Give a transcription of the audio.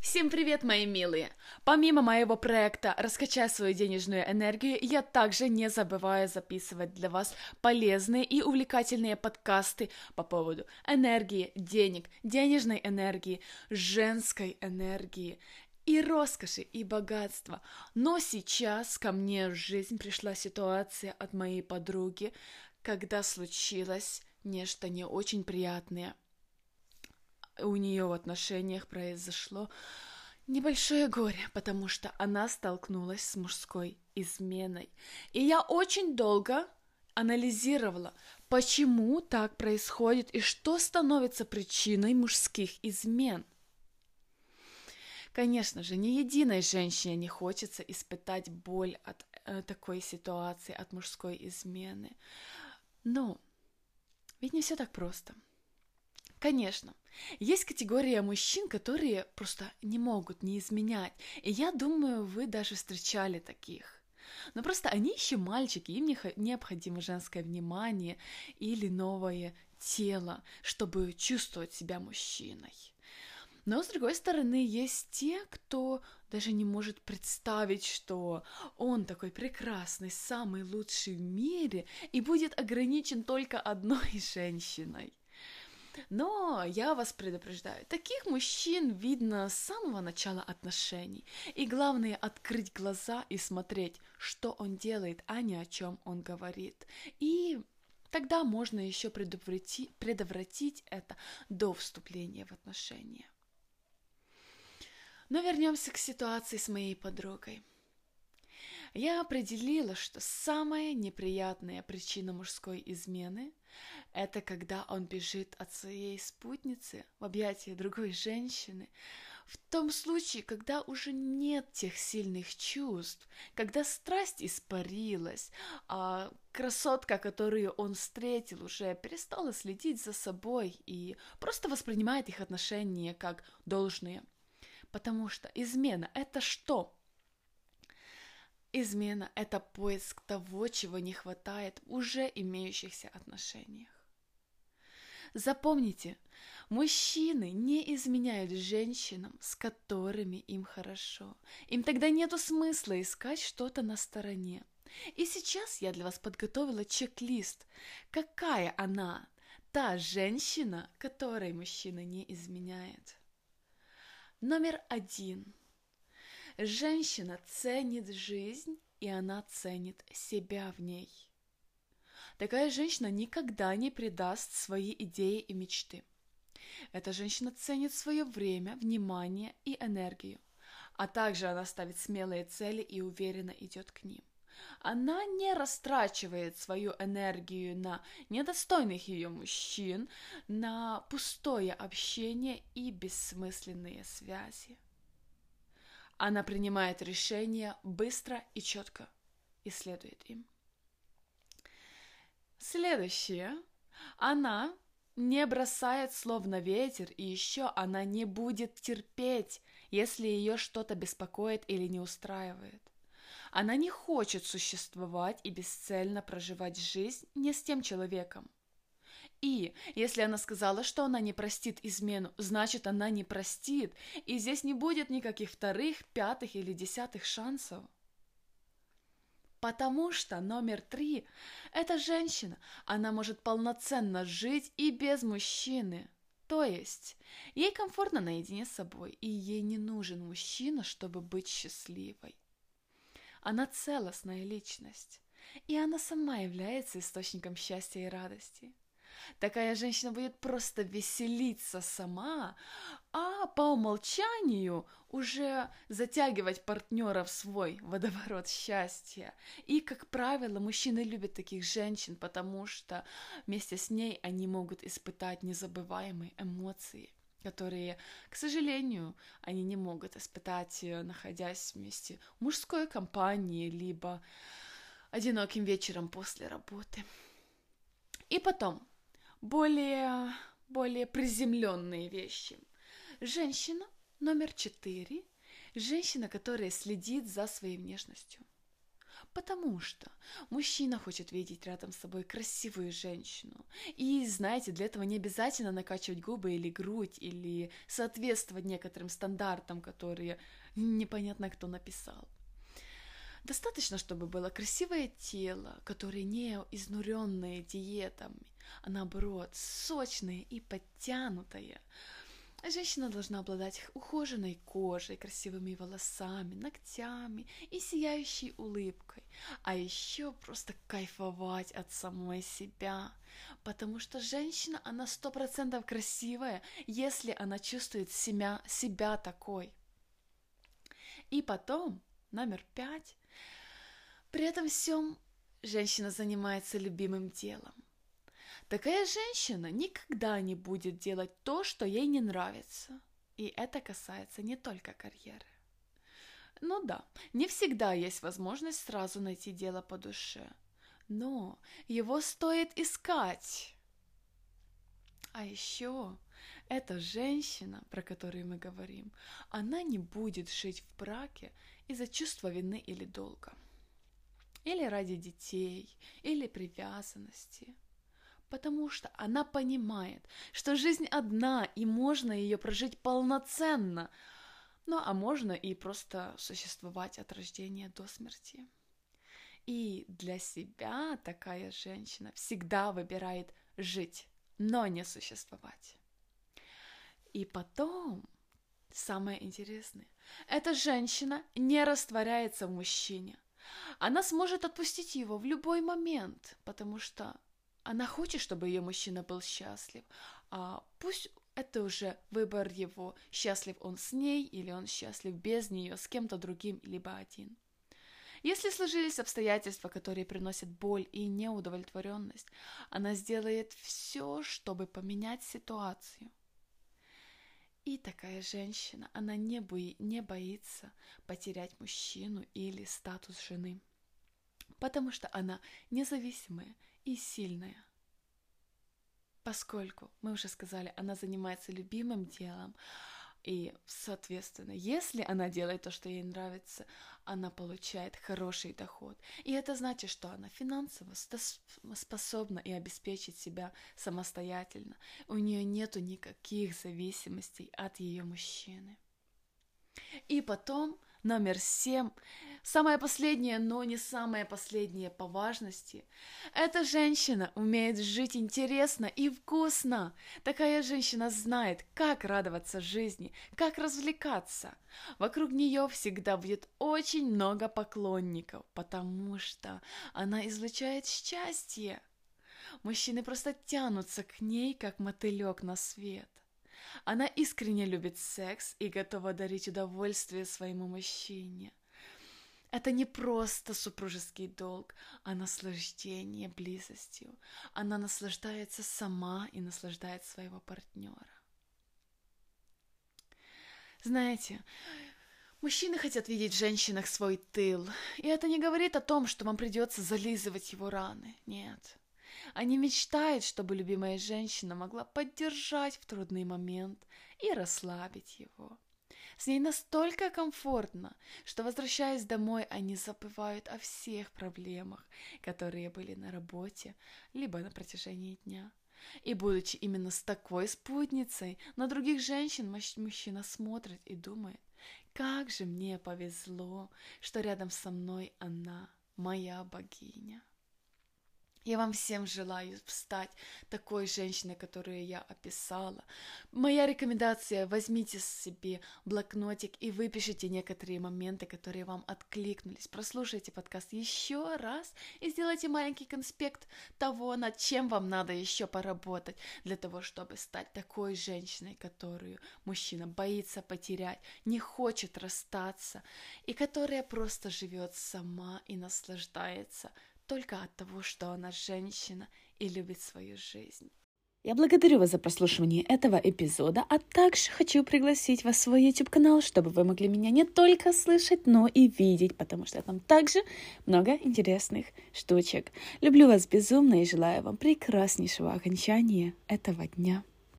Всем привет, мои милые! Помимо моего проекта «Раскачай свою денежную энергию», я также не забываю записывать для вас полезные и увлекательные подкасты по поводу энергии, денег, денежной энергии, женской энергии и роскоши, и богатства. Но сейчас ко мне в жизнь пришла ситуация от моей подруги, когда случилось нечто не очень приятное – у нее в отношениях произошло небольшое горе, потому что она столкнулась с мужской изменой. И я очень долго анализировала, почему так происходит и что становится причиной мужских измен. Конечно же, ни единой женщине не хочется испытать боль от э, такой ситуации, от мужской измены. Но ведь не все так просто – Конечно, есть категория мужчин, которые просто не могут не изменять. И я думаю, вы даже встречали таких. Но просто они еще мальчики, им необходимо женское внимание или новое тело, чтобы чувствовать себя мужчиной. Но, с другой стороны, есть те, кто даже не может представить, что он такой прекрасный, самый лучший в мире и будет ограничен только одной женщиной. Но я вас предупреждаю, таких мужчин видно с самого начала отношений. И главное открыть глаза и смотреть, что он делает, а не о чем он говорит. И тогда можно еще предотвратить, предотвратить это до вступления в отношения. Но вернемся к ситуации с моей подругой. Я определила, что самая неприятная причина мужской измены – это когда он бежит от своей спутницы в объятия другой женщины, в том случае, когда уже нет тех сильных чувств, когда страсть испарилась, а красотка, которую он встретил, уже перестала следить за собой и просто воспринимает их отношения как должные. Потому что измена – это что? Измена – это поиск того, чего не хватает в уже имеющихся отношениях. Запомните, мужчины не изменяют женщинам, с которыми им хорошо. Им тогда нету смысла искать что-то на стороне. И сейчас я для вас подготовила чек-лист. Какая она, та женщина, которой мужчина не изменяет? Номер один – Женщина ценит жизнь, и она ценит себя в ней. Такая женщина никогда не предаст свои идеи и мечты. Эта женщина ценит свое время, внимание и энергию, а также она ставит смелые цели и уверенно идет к ним. Она не растрачивает свою энергию на недостойных ее мужчин, на пустое общение и бессмысленные связи. Она принимает решения быстро и четко и следует им. Следующее. Она не бросает слов на ветер, и еще она не будет терпеть, если ее что-то беспокоит или не устраивает. Она не хочет существовать и бесцельно проживать жизнь не с тем человеком, и если она сказала, что она не простит измену, значит она не простит, и здесь не будет никаких вторых, пятых или десятых шансов. Потому что номер три – это женщина, она может полноценно жить и без мужчины. То есть, ей комфортно наедине с собой, и ей не нужен мужчина, чтобы быть счастливой. Она целостная личность, и она сама является источником счастья и радости – Такая женщина будет просто веселиться сама, а по умолчанию уже затягивать партнера в свой водоворот счастья. И, как правило, мужчины любят таких женщин, потому что вместе с ней они могут испытать незабываемые эмоции которые, к сожалению, они не могут испытать, э, находясь вместе в мужской компании, либо одиноким вечером после работы. И потом, более, более приземленные вещи. Женщина номер четыре – женщина, которая следит за своей внешностью. Потому что мужчина хочет видеть рядом с собой красивую женщину. И, знаете, для этого не обязательно накачивать губы или грудь, или соответствовать некоторым стандартам, которые непонятно кто написал. Достаточно, чтобы было красивое тело, которое не изнуренное диетами, а наоборот сочное и подтянутое, Женщина должна обладать ухоженной кожей, красивыми волосами, ногтями и сияющей улыбкой. А еще просто кайфовать от самой себя. Потому что женщина, она сто процентов красивая, если она чувствует себя, себя такой. И потом, номер пять, при этом всем женщина занимается любимым делом. Такая женщина никогда не будет делать то, что ей не нравится. И это касается не только карьеры. Ну да, не всегда есть возможность сразу найти дело по душе, но его стоит искать. А еще эта женщина, про которую мы говорим, она не будет жить в браке из-за чувства вины или долга. Или ради детей, или привязанности – потому что она понимает, что жизнь одна, и можно ее прожить полноценно. Ну, а можно и просто существовать от рождения до смерти. И для себя такая женщина всегда выбирает жить, но не существовать. И потом, самое интересное, эта женщина не растворяется в мужчине. Она сможет отпустить его в любой момент, потому что она хочет, чтобы ее мужчина был счастлив, а пусть это уже выбор его, счастлив он с ней или он счастлив без нее, с кем-то другим, либо один. Если сложились обстоятельства, которые приносят боль и неудовлетворенность, она сделает все, чтобы поменять ситуацию. Такая женщина, она не, бои, не боится потерять мужчину или статус жены, потому что она независимая, и сильная. Поскольку, мы уже сказали, она занимается любимым делом, и, соответственно, если она делает то, что ей нравится, она получает хороший доход. И это значит, что она финансово способна и обеспечить себя самостоятельно. У нее нет никаких зависимостей от ее мужчины. И потом Номер семь, самое последнее, но не самое последнее по важности. Эта женщина умеет жить интересно и вкусно. Такая женщина знает, как радоваться жизни, как развлекаться. Вокруг нее всегда будет очень много поклонников, потому что она излучает счастье. Мужчины просто тянутся к ней, как мотылек на свет. Она искренне любит секс и готова дарить удовольствие своему мужчине. Это не просто супружеский долг, а наслаждение близостью. Она наслаждается сама и наслаждает своего партнера. Знаете, мужчины хотят видеть в женщинах свой тыл, и это не говорит о том, что вам придется зализывать его раны. Нет. Они мечтают, чтобы любимая женщина могла поддержать в трудный момент и расслабить его. С ней настолько комфортно, что, возвращаясь домой, они забывают о всех проблемах, которые были на работе, либо на протяжении дня. И будучи именно с такой спутницей, на других женщин мужчина смотрит и думает, как же мне повезло, что рядом со мной она, моя богиня. Я вам всем желаю стать такой женщиной, которую я описала. Моя рекомендация – возьмите себе блокнотик и выпишите некоторые моменты, которые вам откликнулись. Прослушайте подкаст еще раз и сделайте маленький конспект того, над чем вам надо еще поработать для того, чтобы стать такой женщиной, которую мужчина боится потерять, не хочет расстаться и которая просто живет сама и наслаждается только от того, что она женщина и любит свою жизнь. Я благодарю вас за прослушивание этого эпизода, а также хочу пригласить вас в свой YouTube-канал, чтобы вы могли меня не только слышать, но и видеть, потому что там также много интересных штучек. Люблю вас безумно и желаю вам прекраснейшего окончания этого дня.